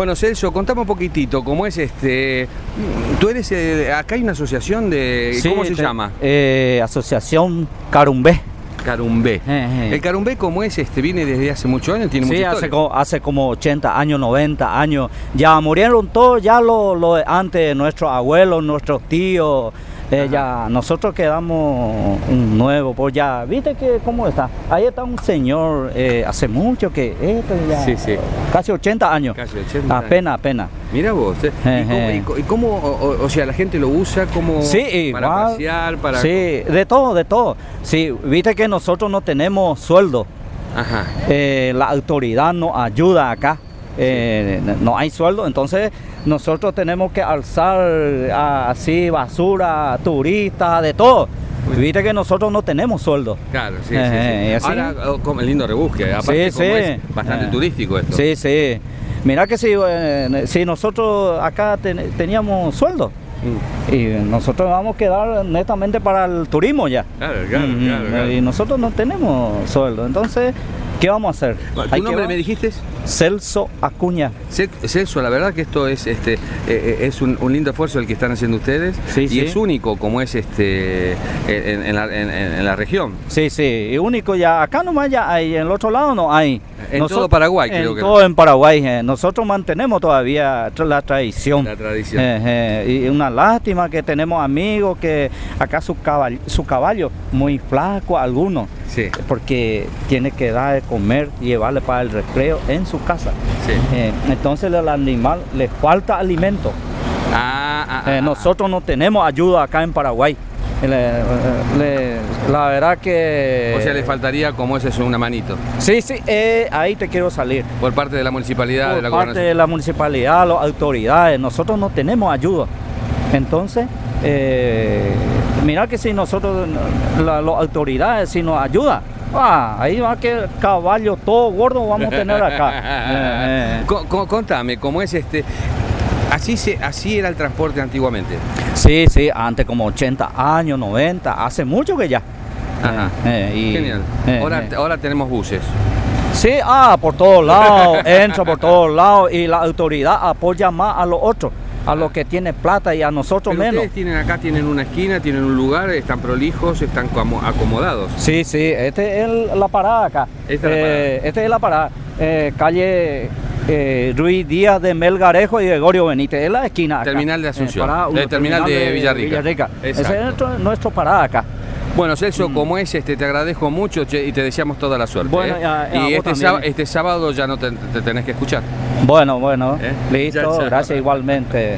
Bueno, Celso, contame un poquitito, ¿cómo es este? Tú eres, eh, acá hay una asociación de, Sí, ¿cómo se te- llama? eh, Asociación Carumbé. Carumbé. Eh, eh. El Carumbé, ¿cómo es? Este, viene desde hace muchos años, tiene Sí, hace, historia. co- hace como 80 años, 90 años. Ya murieron todos, ya lo, lo antes, nuestros abuelos, nuestros tíos. Eh, ya nosotros quedamos un nuevo, pues ya, ¿viste que cómo está? Ahí está un señor, eh, hace mucho que, esto ya, Sí, sí. casi 80 años. Casi 80 años. Apenas, apenas. Mira vos, eh. ¿Y Eh, cómo, eh. y co- y cómo, o, sea, la gente lo usa como Sí, para igual. pasear, para... Sí, de todo, de todo. Sí, viste que nosotros no tenemos sueldo. Ajá. Eh, la autoridad nos ayuda acá. Eh, No hay sueldo, entonces nosotros tenemos que alzar ah, así basura, turistas, de todo. Viste que nosotros no tenemos sueldo. Claro, sí, Eh, sí, eh, sí. Ahora, oh, como el lindo rebusque, aparte Sí, como sí. es bastante Eh. turístico esto. Sí, sí. Mira que si, eh, si nosotros acá ten- teníamos sueldo Mm. y nosotros vamos a quedar netamente para el turismo ya. Claro, claro, Ujú, claro, claro. Y nosotros no tenemos sueldo. Entonces, ¿qué vamos a hacer? ¿Tu nombre me dijiste? Celso Acuña. Ce- Celso, la verdad que esto es este eh, eh, es un, un lindo esfuerzo el que están haciendo ustedes Sí, y sí. es único como es este en, en la, en- en- en la región. Sí, sí, y único ya, acá nomás ya hay, en el otro lado no hay. En todo Paraguay, creo que. todo en Paraguay, eh, nosotros mantenemos todavía la tradición. La tradición. Eh, y una lástima que tenemos amigos que acá su caballo, su caballo muy flaco algunos, Sí, porque tiene que dar de comer y llevarle para el recreo en su casa. sí. Eh, entonces al animal le falta alimento. Ah, ah, ah, Eh, ah. nosotros no tenemos ayuda acá en Paraguay. Le- le- la verdad que... O sea, le faltaría como es eso una manito Sí, sí, eh, ahí te quiero salir. por parte de la municipalidad, de Por la parte de la municipalidad, las autoridades, nosotros no tenemos ayuda. Entonces, eh, mira que si nosotros, la- las autoridades, si nos ayudan, ah, ahí va que caballo todo gordo vamos a tener acá. Eh, eh. Co- co- contame, ¿cómo es este? Así, se, así era el transporte antiguamente. Sí, sí, antes como 80 años, 90, hace mucho que ya. Ajá. Eh, y- Genial. eh, ahora, eh. ahora tenemos buses. Sí, ah, por todos lados, entra por todos lados y la autoridad apoya más a los otros, a los que tienen plata y a nosotros Pero menos. ustedes tienen acá, tienen una esquina, tienen un lugar, están prolijos, están como acomodados. Sí, sí, este es el- la parada acá. Esta es la Eh, parada. Este es la parada. Eh, calle eh, Ruiz Díaz de Melgarejo y Gregorio Benítez. Es la esquina acá. Terminal de Asunción. parada Eh, uno, terminal de Villarrica. Ese Exacto. es nuestro, nuestro parada acá. Bueno, Celso, como es, este, te agradezco mucho che, y te deseamos toda la suerte. Bueno, ¿eh? y a- y a y vos este, sábado, este sábado ya no te, te tenés que escuchar. Bueno, bueno, Eh, listo, gracias igualmente.